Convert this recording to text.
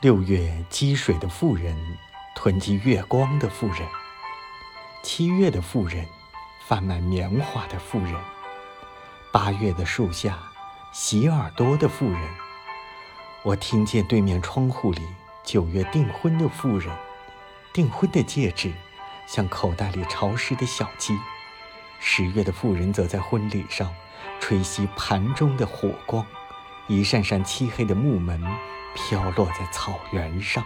六月积水的妇人，囤积月光的妇人；七月的妇人，贩卖棉花的妇人；八月的树下，洗耳朵的妇人。我听见对面窗户里九月订婚的妇人，订婚的戒指像口袋里潮湿的小鸡。十月的妇人则在婚礼上吹熄盘中的火光，一扇扇漆黑的木门飘落在草原上。